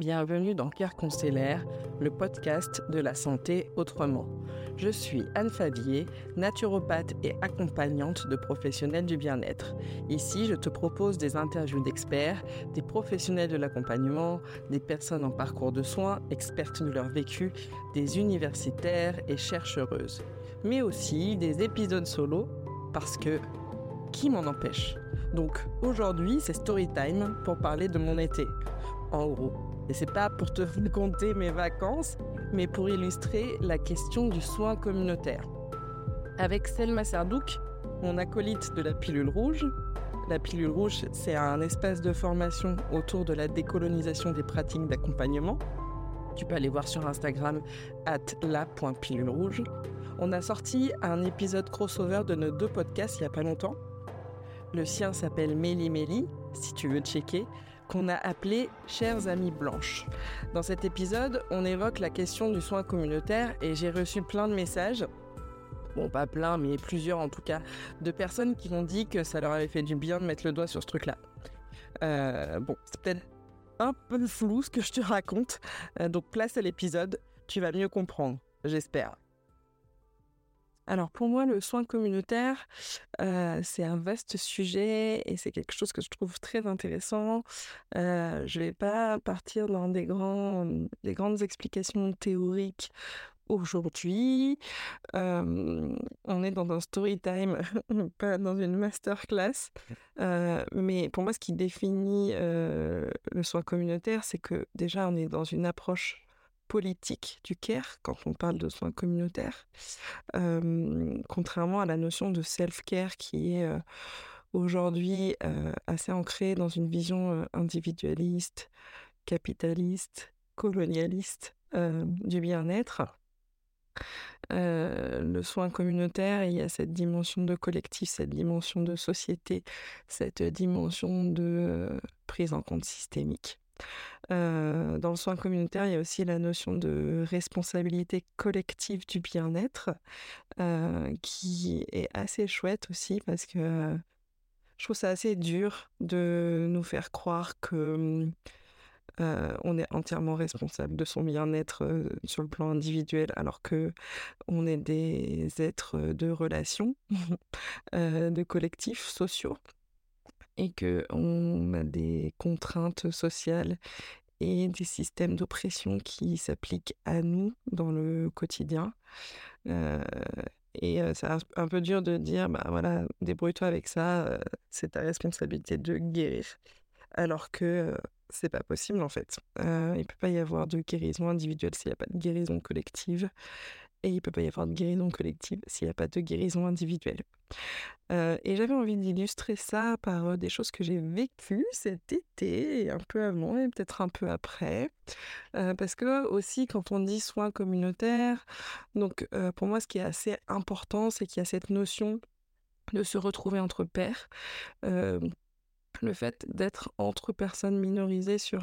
Bienvenue dans Care Constellaire, le podcast de la santé autrement. Je suis Anne Favier, naturopathe et accompagnante de professionnels du bien-être. Ici, je te propose des interviews d'experts, des professionnels de l'accompagnement, des personnes en parcours de soins, expertes de leur vécu, des universitaires et chercheuses. Mais aussi des épisodes solo, parce que qui m'en empêche? Donc aujourd'hui, c'est story time pour parler de mon été. En gros, et c'est pas pour te raconter mes vacances, mais pour illustrer la question du soin communautaire. Avec Selma Serdouk, mon acolyte de la pilule rouge, la pilule rouge, c'est un espace de formation autour de la décolonisation des pratiques d'accompagnement. Tu peux aller voir sur Instagram at rouge. On a sorti un épisode crossover de nos deux podcasts il n'y a pas longtemps. Le sien s'appelle Méli Méli, si tu veux checker qu'on a appelé Chères amies blanches. Dans cet épisode, on évoque la question du soin communautaire et j'ai reçu plein de messages bon pas plein mais plusieurs en tout cas, de personnes qui m'ont dit que ça leur avait fait du bien de mettre le doigt sur ce truc-là. Euh, bon, c'est peut-être un peu flou ce que je te raconte, euh, donc place à l'épisode, tu vas mieux comprendre, j'espère. Alors pour moi, le soin communautaire, euh, c'est un vaste sujet et c'est quelque chose que je trouve très intéressant. Euh, je ne vais pas partir dans des, grands, des grandes explications théoriques aujourd'hui. Euh, on est dans un story time, pas dans une masterclass. mais pour moi, ce qui définit le soin communautaire, c'est que déjà, on est dans une approche politique du care quand on parle de soins communautaires, contrairement à la notion de self-care qui est aujourd'hui assez ancrée dans une vision individualiste, capitaliste, colonialiste du bien-être. le soin communautaire, il y a cette dimension de collectif, cette dimension de société, cette dimension de prise en compte systémique. Euh, dans le soin communautaire, il y a aussi la notion de responsabilité collective du bien-être, euh, qui est assez chouette aussi parce que je trouve ça assez dur de nous faire croire que euh, on est entièrement responsable de son bien-être sur le plan individuel, alors que on est des êtres de relations, de collectifs sociaux et qu'on a des contraintes sociales et des systèmes d'oppression qui s'appliquent à nous dans le quotidien. Et c'est un, peu dur de dire, bah voilà, débrouille-toi avec ça, c'est ta responsabilité de guérir. Alors que c'est pas possible en fait. Euh, il peut pas y avoir de guérison individuelle s'il n'y a pas de guérison collective. Et il peut pas y avoir de guérison collective s'il n'y a pas de guérison individuelle. Euh, et j'avais envie d'illustrer ça par euh, des choses que j'ai vécues cet été, un peu avant et peut-être un peu après. Euh, parce que aussi, quand on dit soins communautaires, donc pour moi, ce qui est assez important, c'est qu'il y a cette notion de se retrouver entre pairs le fait d'être entre personnes minorisées sur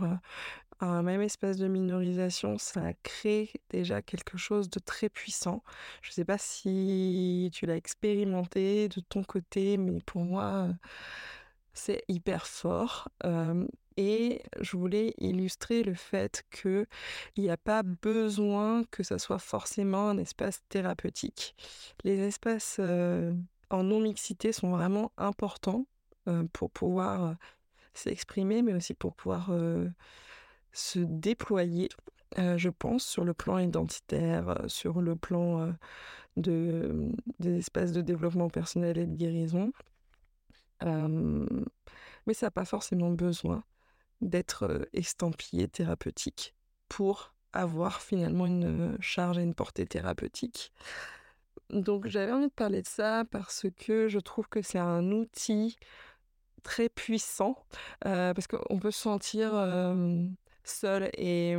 un même espace de minorisation, ça crée déjà quelque chose de très puissant. Je ne sais pas si tu l'as expérimenté de ton côté, mais pour moi, c'est hyper fort. et je voulais illustrer le fait qu'il n'y a pas besoin que ça soit forcément un espace thérapeutique. Les espaces en non-mixité sont vraiment importants pour pouvoir s'exprimer, mais aussi pour pouvoir se déployer, je pense, sur le plan identitaire, sur le plan de, des espaces de développement personnel et de guérison. mais ça n'a pas forcément besoin d'être estampillé thérapeutique pour avoir finalement une charge et une portée thérapeutique. Donc j'avais envie de parler de ça parce que je trouve que c'est un outil très puissant parce qu'on peut se sentir seul. Et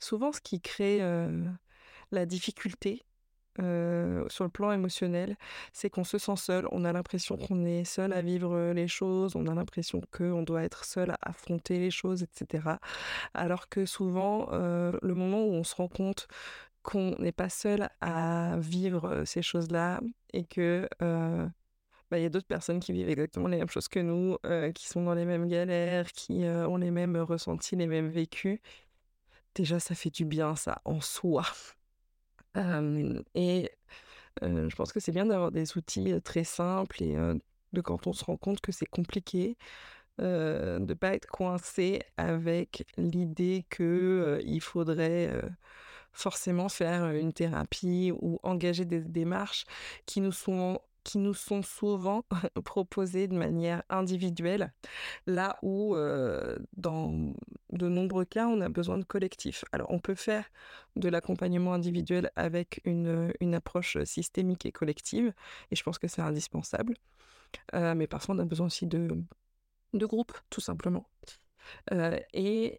souvent, ce qui crée la difficulté sur le plan émotionnel, c'est qu'on se sent seul. On a l'impression qu'on est seul à vivre les choses. On a l'impression qu'on doit être seul à affronter les choses, etc. Alors que souvent, le moment où on se rend compte qu'on n'est pas seul à vivre ces choses-là et que bah, il y a d'autres personnes qui vivent exactement les mêmes choses que nous, qui sont dans les mêmes galères, qui ont les mêmes ressentis, les mêmes vécus, déjà, ça fait du bien, ça, en soi. et je pense que c'est bien d'avoir des outils très simples et de quand on se rend compte que c'est compliqué, de ne pas être coincé avec l'idée qu'il faudrait forcément faire une thérapie ou engager des démarches qui nous sont qui nous sont souvent proposées de manière individuelle, là où dans de nombreux cas, on a besoin de collectif. Alors on peut faire de l'accompagnement individuel avec une, approche systémique et collective, et je pense que c'est indispensable. mais parfois on a besoin aussi de, de groupe, tout simplement. et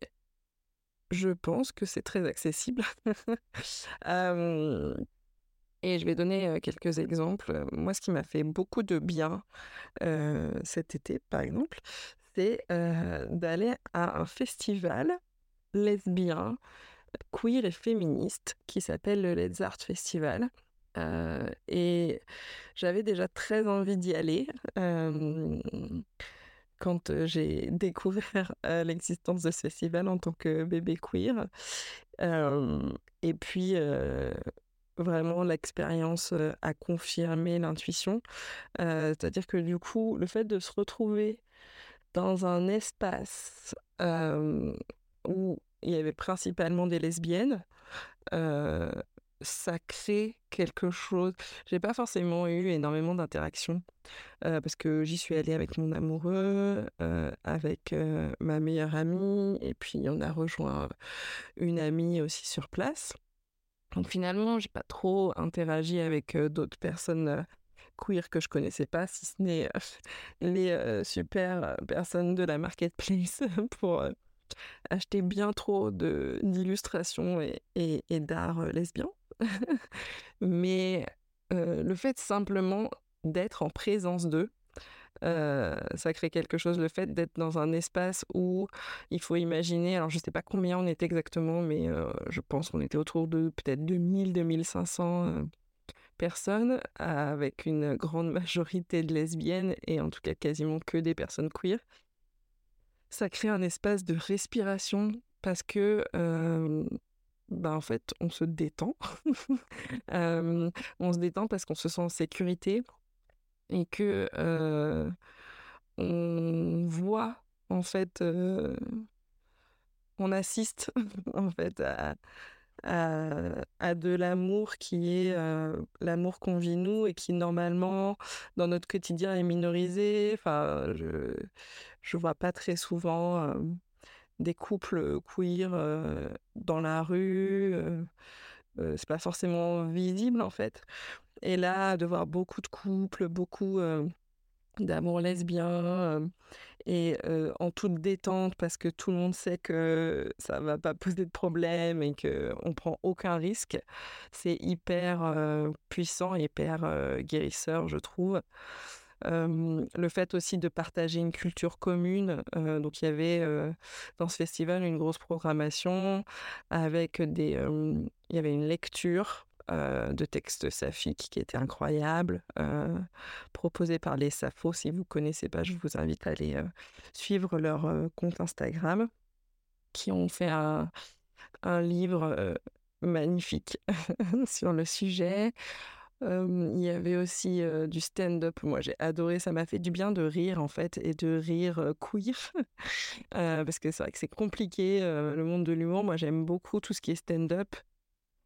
je pense que c'est très accessible. et je vais donner quelques exemples. Moi, ce qui m'a fait beaucoup de bien cet été, par exemple, c'est d'aller à un festival lesbien, queer et féministe qui s'appelle le Let's Art Festival. et j'avais déjà très envie d'y aller quand j'ai découvert l'existence de ce festival en tant que bébé queer. et puis, vraiment, l'expérience a confirmé l'intuition. C'est-à-dire que du coup, le fait de se retrouver dans un espace où il y avait principalement des lesbiennes, ça crée quelque chose. J'ai pas forcément eu énormément d'interactions parce que j'y suis allée avec mon amoureux, avec ma meilleure amie, et puis on a rejoint une amie aussi sur place. Donc finalement, j'ai pas trop interagi avec d'autres personnes queer que je connaissais pas, si ce n'est les super personnes de la marketplace pour acheter bien trop d'illustrations et, et, et d'art lesbien. Mais le fait simplement d'être en présence d'eux, ça crée quelque chose. Le fait d'être dans un espace où il faut imaginer, alors je ne sais pas combien on était exactement, mais je pense qu'on était autour de peut-être 2000, 2500 personnes, avec une grande majorité de lesbiennes et en tout cas quasiment que des personnes queer. Ça crée un espace de respiration parce que bah, en fait, on se détend. on se détend parce qu'on se sent en sécurité et que on voit, en fait, on assiste, en fait, à, de l'amour qui est l'amour qu'on vit nous et qui, normalement, dans notre quotidien, est minorisé. Enfin, je, je vois pas très souvent des couples queer dans la rue. C'est pas forcément visible en fait. Et là, de voir beaucoup de couples, beaucoup d'amour lesbien et en toute détente parce que tout le monde sait que ça va pas poser de problème et que on prend aucun risque, c'est hyper puissant, hyper guérisseur, je trouve le fait aussi de partager une culture commune. donc il y avait dans ce festival une grosse programmation avec des... il y avait une lecture de textes saphiques qui était incroyable, proposée par les Sappho. Si vous ne connaissez pas, je vous invite à aller suivre leur compte Instagram, qui ont fait un livre magnifique sur le sujet il y avait aussi du stand-up. Moi, j'ai adoré. Ça m'a fait du bien de rire, en fait, et de rire queer. parce que c'est vrai que c'est compliqué, le monde de l'humour. Moi, j'aime beaucoup tout ce qui est stand-up.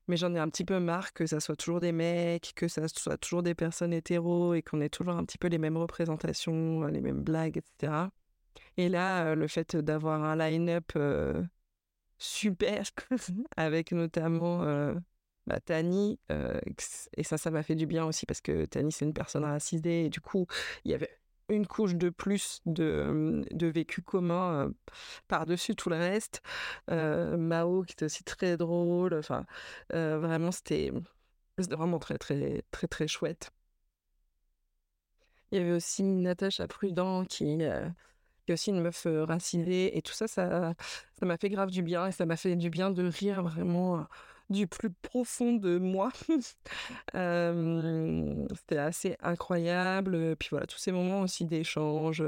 Mais j'en ai un petit peu marre que ça soit toujours des mecs, que ça soit toujours des personnes hétéros et qu'on ait toujours un petit peu les mêmes représentations, les mêmes blagues, etc. Et là, le fait d'avoir un line-up super, avec notamment bah, Tani, et ça, ça m'a fait du bien aussi parce que Tani, c'est une personne racisée, et du coup, il y avait une couche de plus de, de vécu commun par-dessus tout le reste. Mao, qui était aussi très drôle, enfin, vraiment, c'était vraiment très, très, très, très chouette. Il y avait aussi Natacha Prudent qui, qui est aussi une meuf racisée, et tout ça, ça, ça m'a fait grave du bien, et ça m'a fait du bien de rire vraiment du plus profond de moi. c'était assez incroyable. Puis voilà, tous ces moments aussi d'échange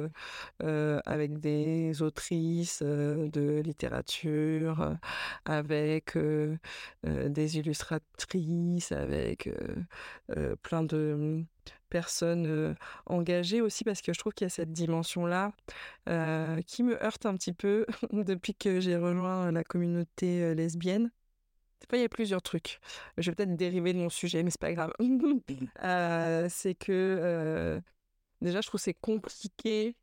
avec des autrices de littérature, avec des illustratrices, avec plein de personnes engagées aussi parce que je trouve qu'il y a cette dimension-là qui me heurte un petit peu depuis que j'ai rejoint la communauté lesbienne. Il y a plusieurs trucs. Je vais peut-être dériver de mon sujet, mais c'est pas grave. c'est que déjà, je trouve c'est compliqué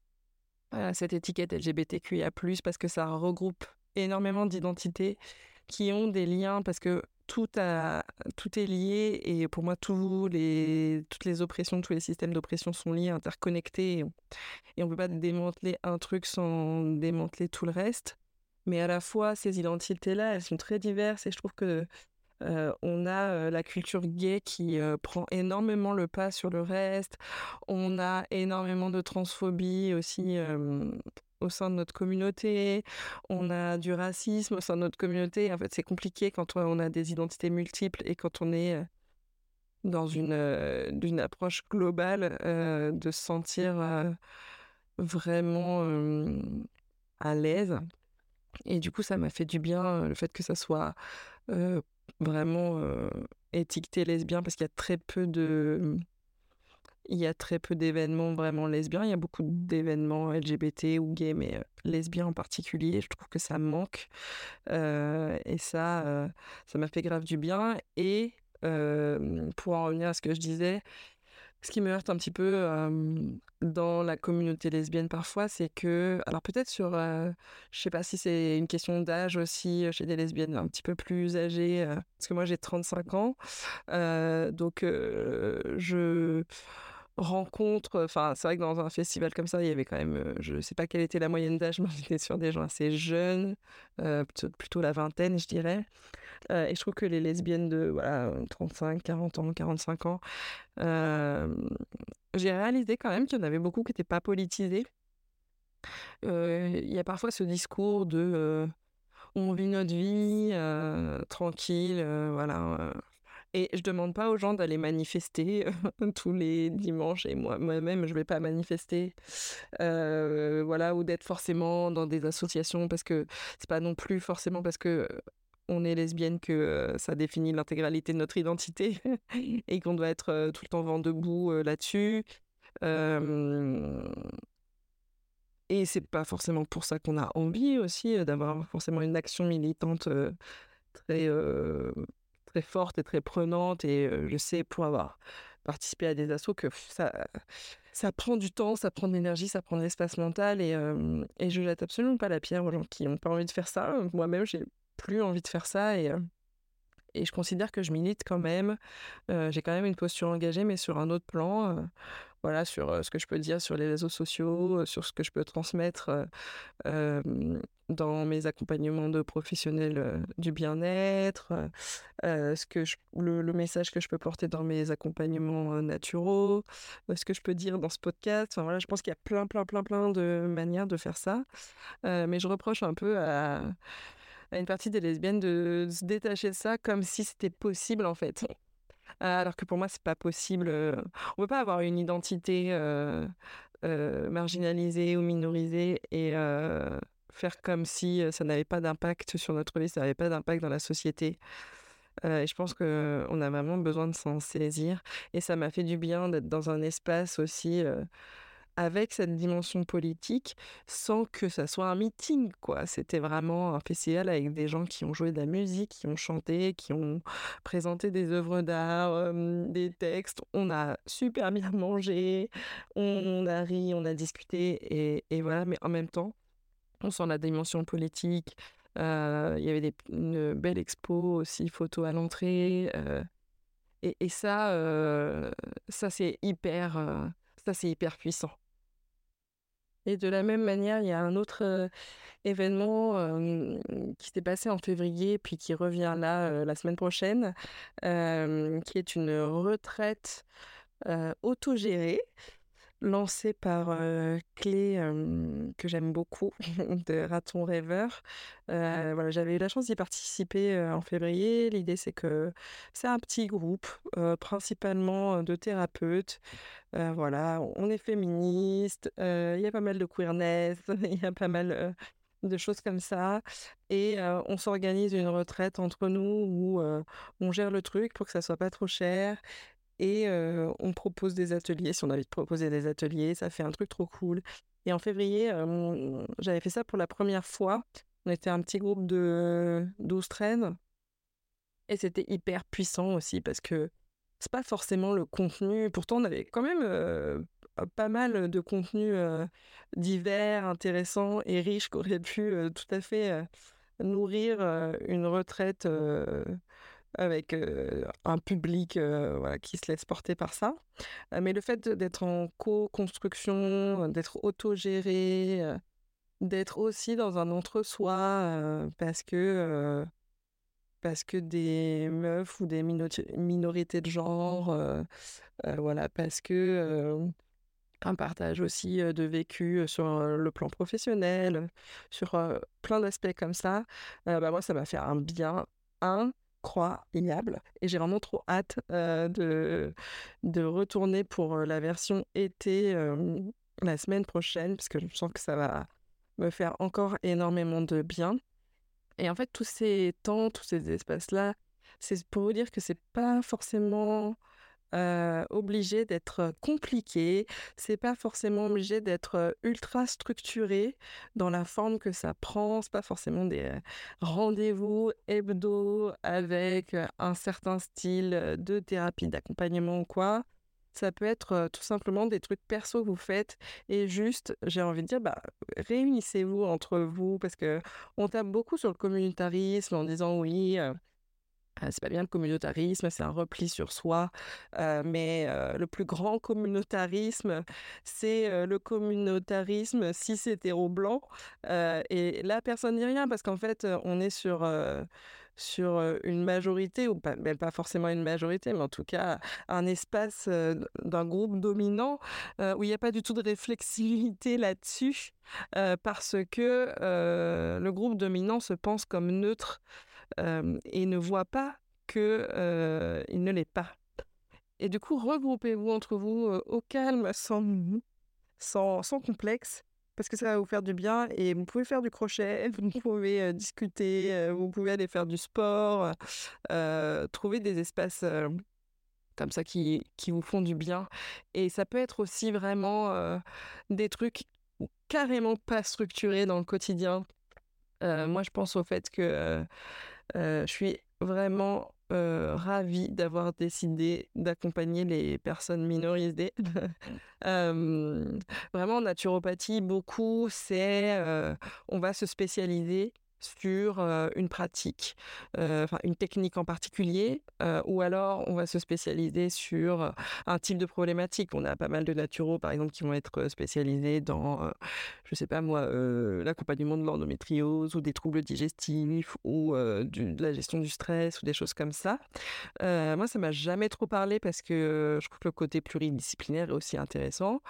cette étiquette LGBTQIA+, parce que ça regroupe énormément d'identités qui ont des liens, parce que tout, a, tout est lié et pour moi, tous les, toutes les oppressions, tous les systèmes d'oppression sont liés, interconnectés et on ne peut pas démanteler un truc sans démanteler tout le reste. Mais à la fois, ces identités-là, elles sont très diverses et je trouve que euh, on a euh, la culture gay qui euh, prend énormément le pas sur le reste. On a énormément de transphobie aussi au sein de notre communauté, on a du racisme au sein de notre communauté. En fait, c'est compliqué quand on a des identités multiples et quand on est dans une, une approche globale de se sentir vraiment à l'aise. Et du coup, ça m'a fait du bien le fait que ça soit vraiment étiqueté lesbien parce qu'il y a très peu de il y a très peu d'événements vraiment lesbiens. Il y a beaucoup d'événements LGBT ou gays, mais lesbiens en particulier. Je trouve que ça manque. et ça, ça m'a fait grave du bien. Et pour en revenir à ce que je disais, ce qui me heurte un petit peu dans la communauté lesbienne parfois, c'est que, alors peut-être sur, je sais pas si c'est une question d'âge aussi chez des lesbiennes un petit peu plus âgées, parce que moi j'ai 35 ans, donc je rencontre, enfin c'est vrai que dans un festival comme ça, il y avait quand même, je sais pas quelle était la moyenne d'âge, mais j'étais sur des gens assez jeunes, plutôt, la vingtaine je dirais. Et je trouve que les lesbiennes de voilà, 35, 40 ans, 45 ans, j'ai réalisé quand même qu'il y en avait beaucoup qui n'étaient pas politisés. Il y a parfois ce discours de on vit notre vie tranquille, voilà et je demande pas aux gens d'aller manifester tous les dimanches et moi moi-même je vais pas manifester voilà ou d'être forcément dans des associations parce que c'est pas non plus forcément parce que on est lesbienne que ça définit l'intégralité de notre identité et qu'on doit être tout le temps vent debout là-dessus. et c'est pas forcément pour ça qu'on a envie aussi d'avoir forcément une action militante très très forte et très prenante. Et je sais, pour avoir participé à des assauts, que ça, ça prend du temps, ça prend de l'énergie, ça prend de l'espace mental. Et, et je jette absolument pas la pierre aux gens qui n'ont pas envie de faire ça. Moi-même, j'ai plus envie de faire ça. Et, et je considère que je milite quand même. j'ai quand même une posture engagée, mais sur un autre plan voilà, sur ce que je peux dire sur les réseaux sociaux, sur ce que je peux transmettre dans mes accompagnements de professionnels du bien-être, ce que le, message que je peux porter dans mes accompagnements naturaux, ce que je peux dire dans ce podcast. Enfin, voilà, je pense qu'il y a plein, plein, plein, plein de manières de faire ça. mais je reproche un peu à, à une partie des lesbiennes de se détacher de ça comme si c'était possible en fait alors que pour moi, c'est pas possible. On peut pas avoir une identité marginalisée ou minorisée et faire comme si ça n'avait pas d'impact sur notre vie, ça n'avait pas d'impact dans la société. et je pense qu'on a vraiment besoin de s'en saisir. Et ça m'a fait du bien d'être dans un espace aussi avec cette dimension politique sans que ça soit un meeting quoi. C'était vraiment un festival avec des gens qui ont joué de la musique, qui ont chanté, qui ont présenté des œuvres d'art, des textes. On a super bien mangé, on, a ri, on a discuté et, voilà. Mais en même temps, on sent la dimension politique. Il y avait une belle expo aussi, photo à l'entrée. et, et, ça, ça c'est hyper, ça c'est hyper puissant. Et de la même manière, il y a un autre événement qui s'est passé en février, puis qui revient là la semaine prochaine, qui est une retraite autogérée lancé par Clé, que j'aime beaucoup, de Raton Rêveur. voilà, j'avais eu la chance d'y participer en février. L'idée, c'est que c'est un petit groupe, principalement de thérapeutes. voilà, on est féministe, il y a pas mal de queerness, il y a pas mal de choses comme ça. Et on s'organise une retraite entre nous où on gère le truc pour que ça soit pas trop cher et on propose des ateliers. Si on a envie de proposer des ateliers, ça fait un truc trop cool. Et en février, j'avais fait ça pour la première fois. On était un petit groupe de 12-13 et c'était hyper puissant aussi parce que c'est pas forcément le contenu. Pourtant, on avait quand même pas mal de contenus divers, intéressants et riches qui auraient pu tout à fait nourrir une retraite avec un public qui se laisse porter par ça. mais le fait d'être en co-construction, d'être autogéré, d'être aussi dans un entre-soi, parce que parce que des meufs ou des minorités de genre, voilà, parce que un partage aussi de vécu sur le plan professionnel, sur plein d'aspects comme ça, bah moi ça m'a fait un bien un incroyable. Et j'ai vraiment trop hâte de, de retourner pour la version été la semaine prochaine, parce que je sens que ça va me faire encore énormément de bien. Et en fait, tous ces temps, tous ces espaces-là, c'est pour vous dire que c'est pas forcément obligé d'être compliqué, c'est pas forcément obligé d'être ultra structuré dans la forme que ça prend, c'est pas forcément des rendez-vous hebdo avec un certain style de thérapie, d'accompagnement ou quoi. Ça peut être tout simplement des trucs perso que vous faites et juste, j'ai envie de dire, bah, réunissez-vous entre vous parce que on tape beaucoup sur le communautarisme en disant oui, c'est pas bien le communautarisme, c'est un repli sur soi, mais le plus grand communautarisme, c'est le communautarisme cis hétéro blanc. et là, personne dit rien parce qu'en fait, on est sur sur une majorité, ou pas, ben, pas forcément une majorité, mais en tout cas un espace d'un groupe dominant où il n'y a pas du tout de réflexivité là-dessus, parce que le groupe dominant se pense comme neutre et ne voit pas qu'il ne l'est pas. Et du coup, regroupez-vous entre vous au calme, sans, sans, complexe, parce que ça va vous faire du bien et vous pouvez faire du crochet, vous pouvez discuter, vous pouvez aller faire du sport, trouver des espaces comme ça qui, qui vous font du bien. Et ça peut être aussi vraiment des trucs carrément pas structurés dans le quotidien. moi, je pense au fait que je suis vraiment ravie d'avoir décidé d'accompagner les personnes minorisées. vraiment, en naturopathie, beaucoup, c'est on va se spécialiser sur une pratique, enfin une technique en particulier, ou alors on va se spécialiser sur un type de problématique. On a pas mal de naturaux, par exemple, qui vont être spécialisés dans, je sais pas moi, l'accompagnement de l'endométriose ou des troubles digestifs ou de la gestion du stress ou des choses comme ça. moi, ça m'a jamais trop parlé parce que je trouve que le côté pluridisciplinaire est aussi intéressant.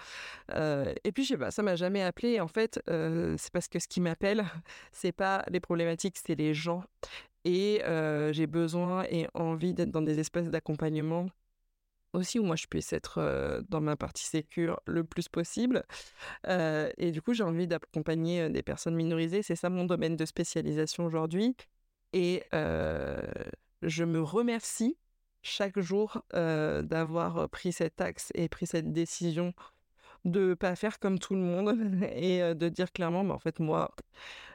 et puis, je sais pas, ça m'a jamais appelé. En fait, c'est parce que ce qui m'appelle, c'est pas les problématiques, c'est les gens. Et j'ai besoin et envie d'être dans des espaces d'accompagnement aussi où moi je puisse être dans ma partie sécure le plus possible. et du coup, j'ai envie d'accompagner des personnes minorisées. C'est ça mon domaine de spécialisation aujourd'hui. Et je me remercie chaque jour d'avoir pris cet axe et pris cette décision de pas faire comme tout le monde et de dire clairement, mais en fait, moi,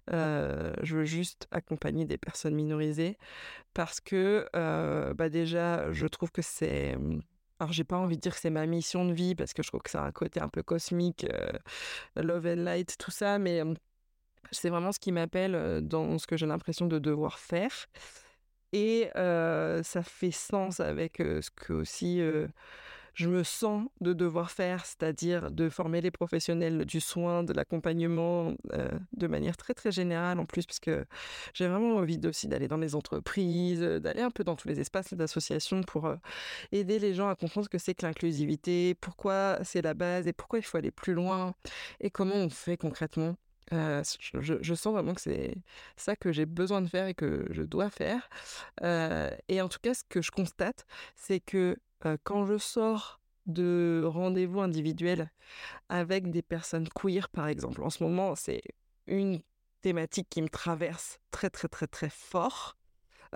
je veux juste accompagner des personnes minorisées parce que, bah déjà, je trouve que c'est. Mmh, alors, j'ai pas envie de dire que c'est ma mission de vie parce que je trouve que c'est un côté un peu cosmique, love and light, tout ça, mais mmh, c'est vraiment ce qui m'appelle dans ce que j'ai l'impression de devoir faire. Et ça fait sens avec ce que aussi je me sens de devoir faire, c'est-à-dire de former les professionnels du soin, de l'accompagnement euh, de manière très très générale en plus, puisque j'ai vraiment envie aussi d'aller dans les entreprises, euh, d'aller un peu dans tous les espaces d'association pour euh, aider les gens à comprendre ce que c'est que l'inclusivité, pourquoi c'est la base et pourquoi il faut aller plus loin et comment on fait concrètement. je, sens vraiment que c'est ça que j'ai besoin de faire et que je dois faire. et en tout cas, ce que je constate, c'est que quand je sors de rendez-vous individuels avec des personnes queer, par exemple, en ce moment, c'est une thématique qui me traverse très, très, très, très fort.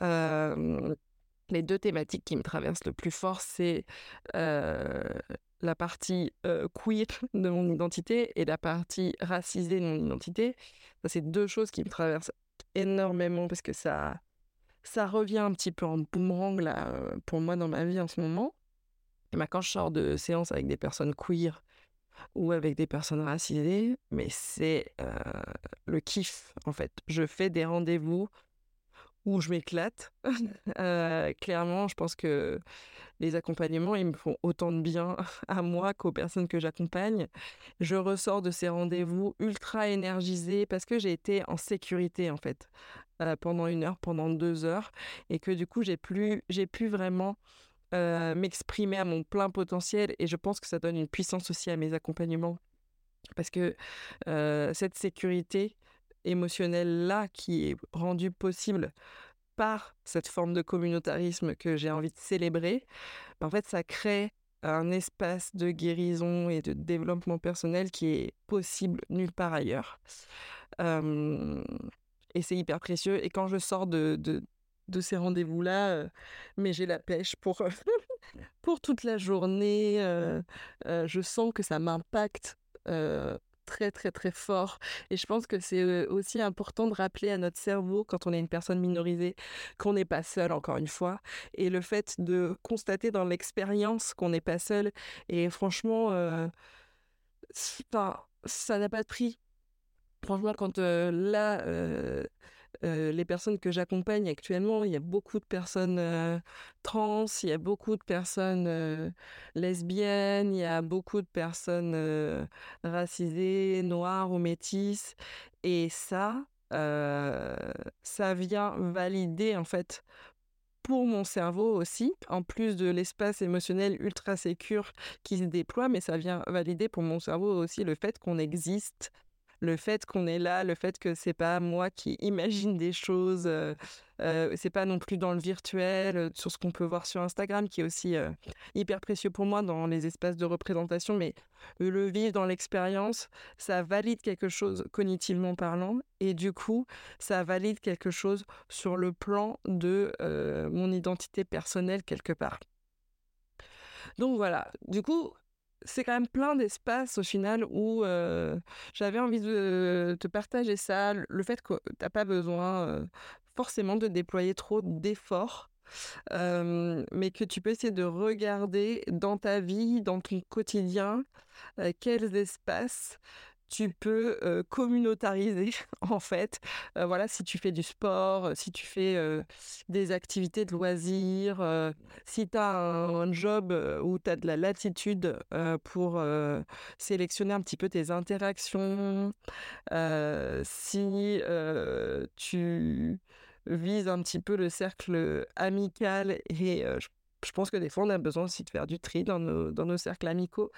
les deux thématiques qui me traversent le plus fort, c'est la partie queer de mon identité et la partie racisée de mon identité. C'est deux choses qui me traversent énormément parce que ça, ça revient un petit peu en boomerang là, pour moi dans ma vie en ce moment. Et bah, quand je sors de séance avec des personnes queer ou avec des personnes racisées, mais c'est le kiff en fait. Je fais des rendez-vous où je m'éclate. clairement, je pense que les accompagnements, ils me font autant de bien à moi qu'aux personnes que j'accompagne. Je ressors de ces rendez-vous ultra énergisée parce que j'ai été en sécurité en fait pendant une heure, pendant deux heures, et que du coup j'ai plus, j'ai pu vraiment m'exprimer à mon plein potentiel. Et je pense que ça donne une puissance aussi à mes accompagnements parce que cette sécurité émotionnelle là qui est rendue possible par cette forme de communautarisme que j'ai envie de célébrer, en fait, ça crée un espace de guérison et de développement personnel qui est possible nulle part ailleurs. et c'est hyper précieux. Et quand je sors de, de, ces rendez-vous-là, mais j'ai la pêche pour, pour toute la journée. je sens que ça m'impacte très très très fort. Et je pense que c'est aussi important de rappeler à notre cerveau, quand on est une personne minorisée, qu'on n'est pas seul, encore une fois. Et le fait de constater dans l'expérience qu'on n'est pas seul. Et franchement, ça n'a pas de prix. Franchement, quand là, les personnes que j'accompagne actuellement, il y a beaucoup de personnes trans, il y a beaucoup de personnes lesbiennes, il y a beaucoup de personnes racisées, noires ou métisses. Et ça, ça vient valider en fait pour mon cerveau aussi, en plus de l'espace émotionnel ultra sécure qui se déploie, mais ça vient valider pour mon cerveau aussi le fait qu'on existe le fait qu'on est là, le fait que c'est pas moi qui imagine des choses, euh, euh, c'est pas non plus dans le virtuel, euh, sur ce qu'on peut voir sur Instagram, qui est aussi hyper précieux pour moi dans les espaces de représentation, mais le vivre dans l'expérience, ça valide quelque chose cognitivement parlant, et du coup, ça valide quelque chose sur le plan de mon identité personnelle quelque part. Donc voilà, du coup, c'est quand même plein d'espaces au final où j'avais envie de te partager ça, le fait que tu n'as pas besoin forcément de déployer trop d'efforts, mais que tu peux essayer de regarder dans ta vie, dans ton quotidien, quels espaces tu peux communautariser en fait. voilà, si tu fais du sport, si tu fais des activités de loisirs, si tu as un, job où tu as de la latitude pour sélectionner un petit peu tes interactions, si tu vises un petit peu le cercle amical et je, pense que des fois on a besoin aussi de faire du tri dans nos cercles amicaux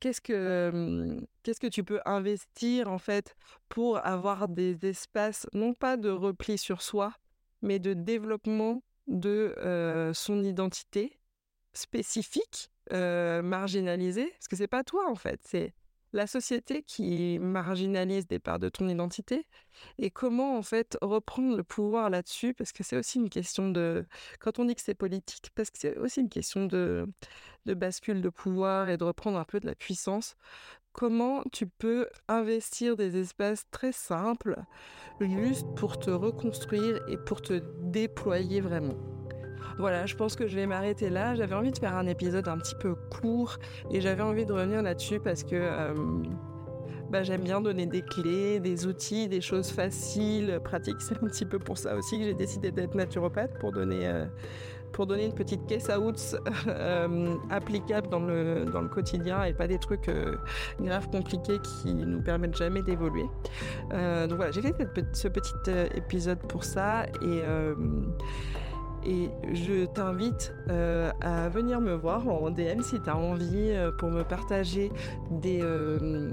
qu'est-ce que, qu'est-ce que tu peux investir en fait pour avoir des espaces, non pas de repli sur soi, mais de développement de son identité spécifique, marginalisée, parce que c'est pas toi en fait, c'est la société qui marginalise des parts de ton identité et comment en fait reprendre le pouvoir là-dessus? Parce que c'est aussi une question de quand on dit que c'est politique parce que c'est aussi une question de de bascule de pouvoir et de reprendre un peu de la puissance. Comment tu peux investir des espaces très simples juste pour te reconstruire et pour te déployer vraiment? Voilà, je pense que je vais m'arrêter là. J'avais envie de faire un épisode un petit peu court et j'avais envie de revenir là-dessus parce que euh, bah, j'aime bien donner des clés, des outils, des choses faciles, pratiques. C'est un petit peu pour ça aussi que j'ai décidé d'être naturopathe pour donner euh, pour donner une petite caisse à outs applicable dans le, dans le quotidien et pas des trucs graves compliqués qui nous permettent jamais d'évoluer. donc voilà, j'ai fait ce petit épisode pour ça et et je t'invite euh, à venir me voir en DM si tu as envie euh, pour me partager des, euh,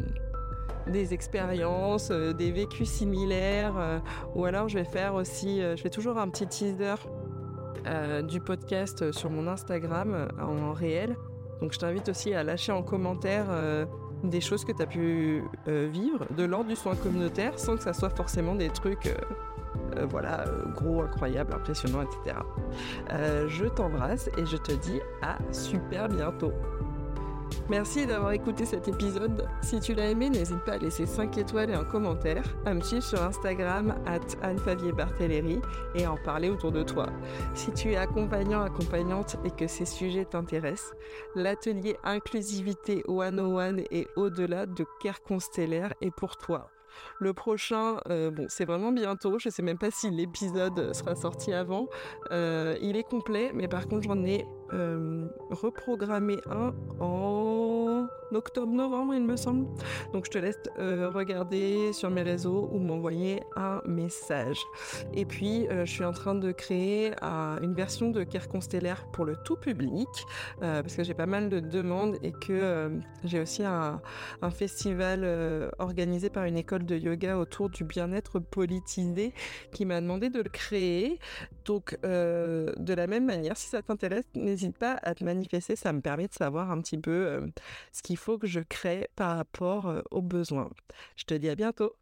des expériences, des vécus similaires. ou alors je vais faire aussi, je fais toujours un petit teaser du podcast sur mon Instagram en réel. Donc je t'invite aussi à lâcher en commentaire des choses que tu as pu vivre de l'ordre du soin communautaire sans que ça soit forcément des trucs euh, voilà, euh, gros, incroyable, impressionnant, etc. Euh, je t'embrasse et je te dis à super bientôt. Merci d'avoir écouté cet épisode. Si tu l'as aimé, n'hésite pas à laisser 5 étoiles et un commentaire, à me suivre sur Instagram at anne et à en parler autour de toi. Si tu es accompagnant, accompagnante et que ces sujets t'intéressent, l'atelier inclusivité 101 et au-delà de Care Constellaire est pour toi. Le prochain, euh, c'est vraiment bientôt. Je ne sais même pas si l'épisode sera sorti avant. Euh, il est complet, mais par contre, j'en ai euh, reprogrammé un en octobre-novembre, il me semble. Donc je te laisse euh, regarder sur mes réseaux ou m'envoyer un message. Et puis euh, je suis en train de créer une version de Care Constellaire pour le tout public parce que j'ai pas mal de demandes et que j'ai aussi un, un festival organisé par une école de yoga autour du bien-être politisé qui m'a demandé de le créer. Donc de la même manière, si ça t'intéresse, n'hésite pas à te manifester, ça me permet de savoir un petit peu ce qu'il faut que je crée par rapport aux besoins. Je te dis à bientôt